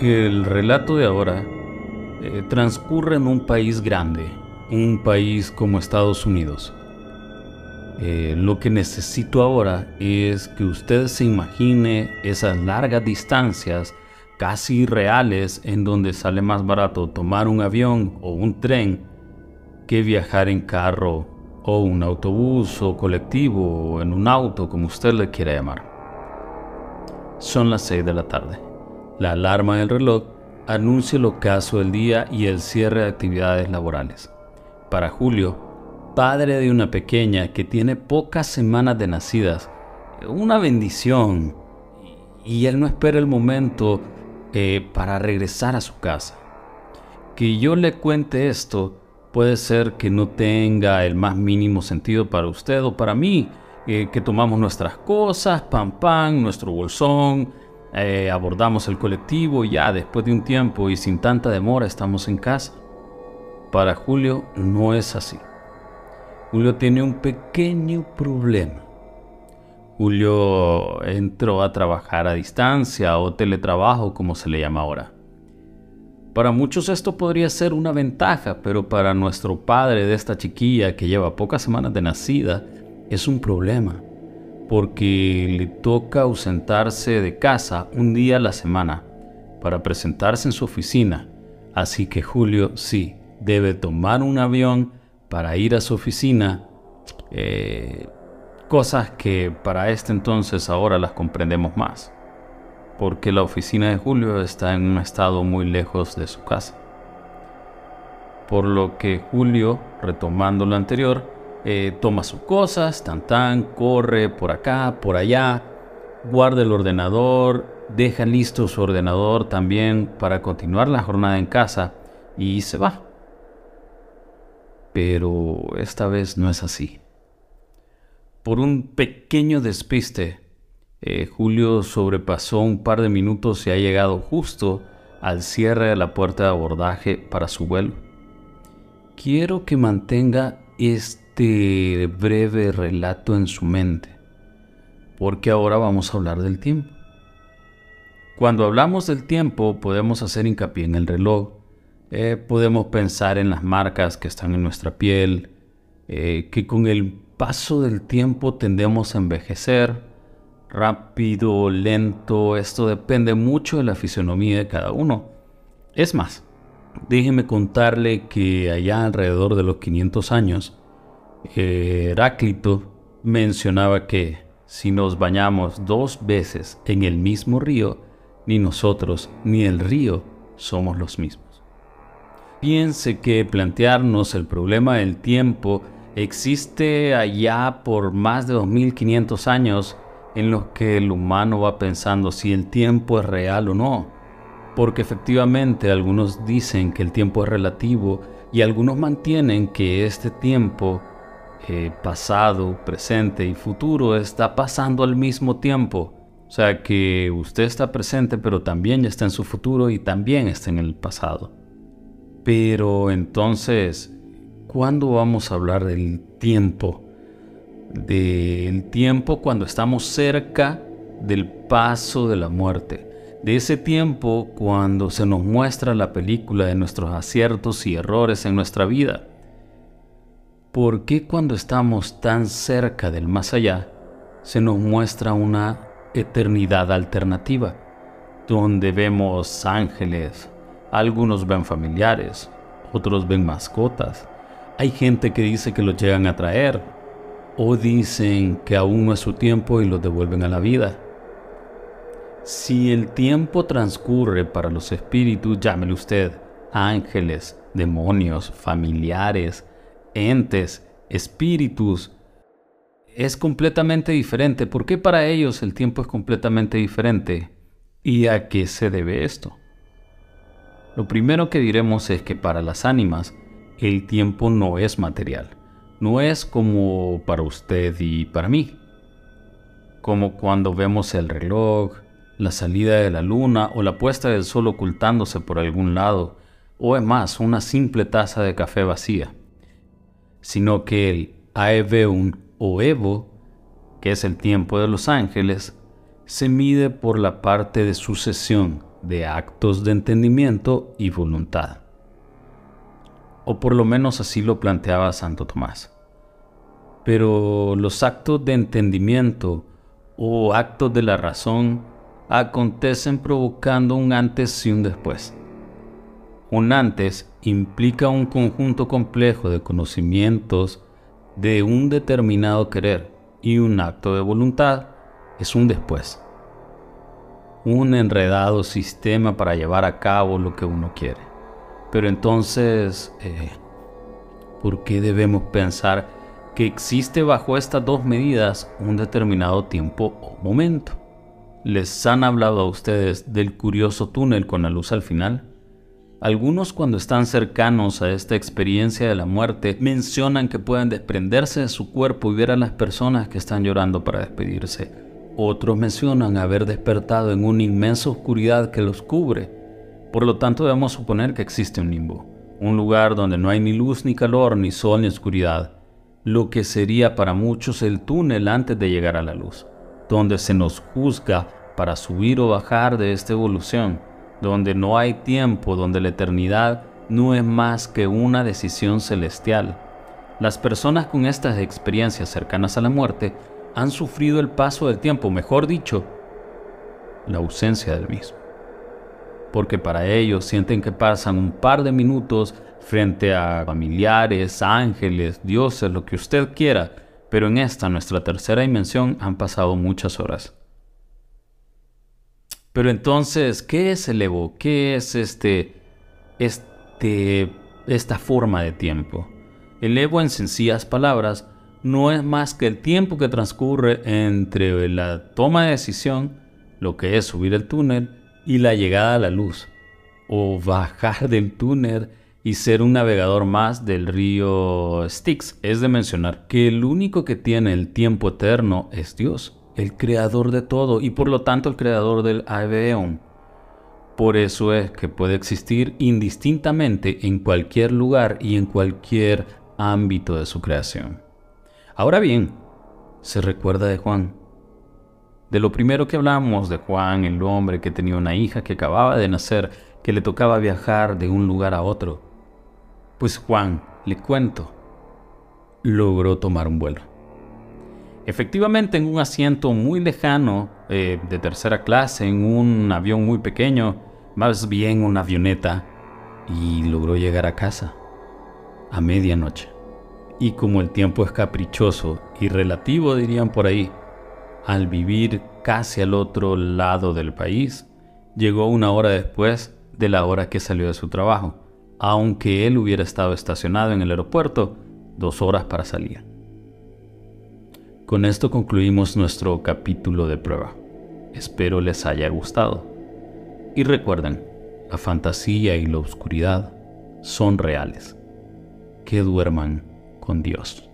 El relato de ahora eh, transcurre en un país grande, un país como Estados Unidos. Eh, lo que necesito ahora es que usted se imagine esas largas distancias casi reales en donde sale más barato tomar un avión o un tren que viajar en carro o un autobús o colectivo o en un auto como usted le quiera llamar. Son las 6 de la tarde. La alarma del reloj anuncia el ocaso del día y el cierre de actividades laborales. Para Julio, padre de una pequeña que tiene pocas semanas de nacidas, una bendición, y él no espera el momento eh, para regresar a su casa. Que yo le cuente esto puede ser que no tenga el más mínimo sentido para usted o para mí, eh, que tomamos nuestras cosas, pan pan, nuestro bolsón, eh, abordamos el colectivo ya después de un tiempo y sin tanta demora estamos en casa. Para Julio no es así. Julio tiene un pequeño problema. Julio entró a trabajar a distancia o teletrabajo como se le llama ahora. Para muchos esto podría ser una ventaja, pero para nuestro padre de esta chiquilla que lleva pocas semanas de nacida es un problema porque le toca ausentarse de casa un día a la semana para presentarse en su oficina. Así que Julio sí debe tomar un avión para ir a su oficina. Eh, cosas que para este entonces ahora las comprendemos más. Porque la oficina de Julio está en un estado muy lejos de su casa. Por lo que Julio, retomando lo anterior, eh, toma sus cosas, tan tan, corre por acá, por allá, guarda el ordenador, deja listo su ordenador también para continuar la jornada en casa y se va. Pero esta vez no es así. Por un pequeño despiste, eh, Julio sobrepasó un par de minutos y ha llegado justo al cierre de la puerta de abordaje para su vuelo. Quiero que mantenga este este breve relato en su mente, porque ahora vamos a hablar del tiempo. Cuando hablamos del tiempo podemos hacer hincapié en el reloj, eh, podemos pensar en las marcas que están en nuestra piel, eh, que con el paso del tiempo tendemos a envejecer, rápido, lento, esto depende mucho de la fisionomía de cada uno. Es más, déjeme contarle que allá alrededor de los 500 años, Heráclito mencionaba que si nos bañamos dos veces en el mismo río, ni nosotros ni el río somos los mismos. Piense que plantearnos el problema del tiempo existe allá por más de 2500 años en los que el humano va pensando si el tiempo es real o no. Porque efectivamente algunos dicen que el tiempo es relativo y algunos mantienen que este tiempo eh, pasado, presente y futuro está pasando al mismo tiempo. O sea que usted está presente, pero también está en su futuro y también está en el pasado. Pero entonces, ¿cuándo vamos a hablar del tiempo? Del tiempo cuando estamos cerca del paso de la muerte. De ese tiempo cuando se nos muestra la película de nuestros aciertos y errores en nuestra vida ¿Por qué cuando estamos tan cerca del más allá se nos muestra una eternidad alternativa, donde vemos ángeles, algunos ven familiares, otros ven mascotas, hay gente que dice que los llegan a traer, o dicen que aún no es su tiempo y los devuelven a la vida. Si el tiempo transcurre para los espíritus, llámele usted ángeles, demonios, familiares, entes, espíritus, es completamente diferente. ¿Por qué para ellos el tiempo es completamente diferente? ¿Y a qué se debe esto? Lo primero que diremos es que para las ánimas el tiempo no es material, no es como para usted y para mí. Como cuando vemos el reloj, la salida de la luna o la puesta del sol ocultándose por algún lado, o es más, una simple taza de café vacía sino que el Aeveun o Evo, que es el tiempo de los ángeles, se mide por la parte de sucesión de actos de entendimiento y voluntad. O por lo menos así lo planteaba Santo Tomás. Pero los actos de entendimiento o actos de la razón acontecen provocando un antes y un después. Un antes implica un conjunto complejo de conocimientos de un determinado querer y un acto de voluntad es un después. Un enredado sistema para llevar a cabo lo que uno quiere. Pero entonces, eh, ¿por qué debemos pensar que existe bajo estas dos medidas un determinado tiempo o momento? ¿Les han hablado a ustedes del curioso túnel con la luz al final? Algunos cuando están cercanos a esta experiencia de la muerte mencionan que pueden desprenderse de su cuerpo y ver a las personas que están llorando para despedirse. Otros mencionan haber despertado en una inmensa oscuridad que los cubre. Por lo tanto debemos suponer que existe un limbo, un lugar donde no hay ni luz ni calor, ni sol ni oscuridad, lo que sería para muchos el túnel antes de llegar a la luz, donde se nos juzga para subir o bajar de esta evolución donde no hay tiempo, donde la eternidad no es más que una decisión celestial. Las personas con estas experiencias cercanas a la muerte han sufrido el paso del tiempo, mejor dicho, la ausencia del mismo. Porque para ellos sienten que pasan un par de minutos frente a familiares, ángeles, dioses, lo que usted quiera, pero en esta, nuestra tercera dimensión, han pasado muchas horas. Pero entonces, ¿qué es el Evo? ¿Qué es este, este, esta forma de tiempo? El Evo, en sencillas palabras, no es más que el tiempo que transcurre entre la toma de decisión, lo que es subir el túnel, y la llegada a la luz, o bajar del túnel y ser un navegador más del río Styx. Es de mencionar que el único que tiene el tiempo eterno es Dios el creador de todo y por lo tanto el creador del Aeon. Por eso es que puede existir indistintamente en cualquier lugar y en cualquier ámbito de su creación. Ahora bien, se recuerda de Juan. De lo primero que hablamos de Juan, el hombre que tenía una hija que acababa de nacer, que le tocaba viajar de un lugar a otro. Pues Juan, le cuento, logró tomar un vuelo. Efectivamente, en un asiento muy lejano, eh, de tercera clase, en un avión muy pequeño, más bien una avioneta, y logró llegar a casa a medianoche. Y como el tiempo es caprichoso y relativo, dirían por ahí, al vivir casi al otro lado del país, llegó una hora después de la hora que salió de su trabajo, aunque él hubiera estado estacionado en el aeropuerto dos horas para salir. Con esto concluimos nuestro capítulo de prueba. Espero les haya gustado. Y recuerden, la fantasía y la oscuridad son reales. Que duerman con Dios.